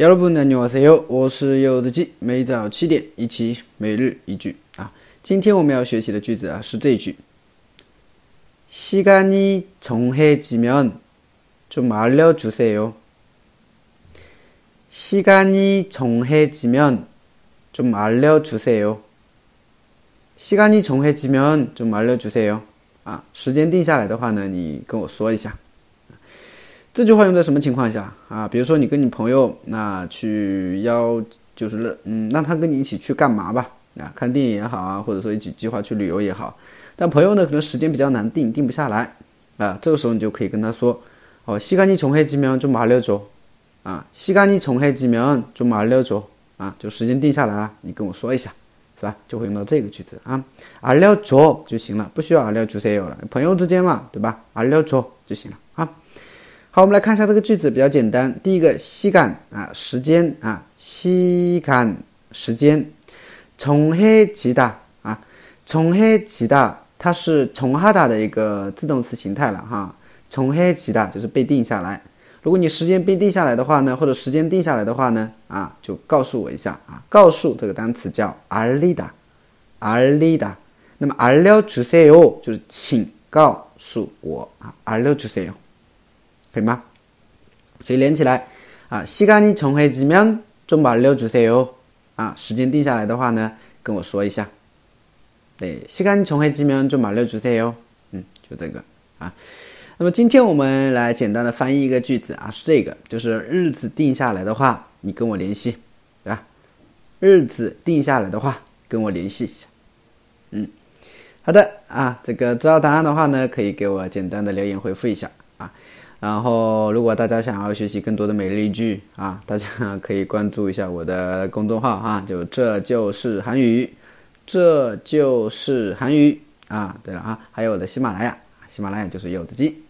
여러분 안녕하세요. 我是柚子鸡，每早七点一起每日一句啊。今天我们要学习的句子啊是这一句。시간이정해지면좀알려주세요 시간이정해지면좀알려주세요 시간이정해지면좀알려주세요啊，时间定下来的话呢，你跟我说一下。 这句话用在什么情况下啊？比如说你跟你朋友那去邀，就是嗯，让他跟你一起去干嘛吧？啊，看电影也好啊，或者说一起计划去旅游也好。但朋友呢，可能时间比较难定，定不下来啊。这个时候你就可以跟他说：“哦，시간이정해지면좀알려 줘。 啊，시간이정해지면좀알려 줘。 啊，就时间定下来了，你跟我说一下，是吧？就会用到这个句子啊，알려줘就行了，不需要알려주세요了。朋友之间嘛，对吧？알려줘就行了啊。 好，我们来看一下这个句子，比较简单。第一个，西干啊，时间啊，西干时间，从黑吉大啊，从黑吉大，它是从哈达的一个自动词形态了哈。从黑吉大就是被定下来。如果你时间被定下来的话呢，或者时间定下来的话呢，啊，就告诉我一下啊。告诉这个单词叫알리 다， 알리 다。 那么알려주세요就是请告诉我啊，알려주세요。 可以吗？所以连起来啊，시간이정해지면좀알려주세요啊，时间定下来的话呢，跟我说一下。对，시간이정해지면좀알려주세요嗯，就这个啊。那么今天我们来简单的翻译一个句子啊，是这个，就是日子定下来的话，你跟我联系，对吧？日子定下来的话，跟我联系一下。嗯，好的啊，这个知道答案的话呢，可以给我简单的留言回复一下。 然后，如果大家想要学习更多的美丽句啊，大家可以关注一下我的公众号哈，就这就是韩语，这就是韩语啊。对了啊，还有我的喜马拉雅，喜马拉雅就是柚子鸡。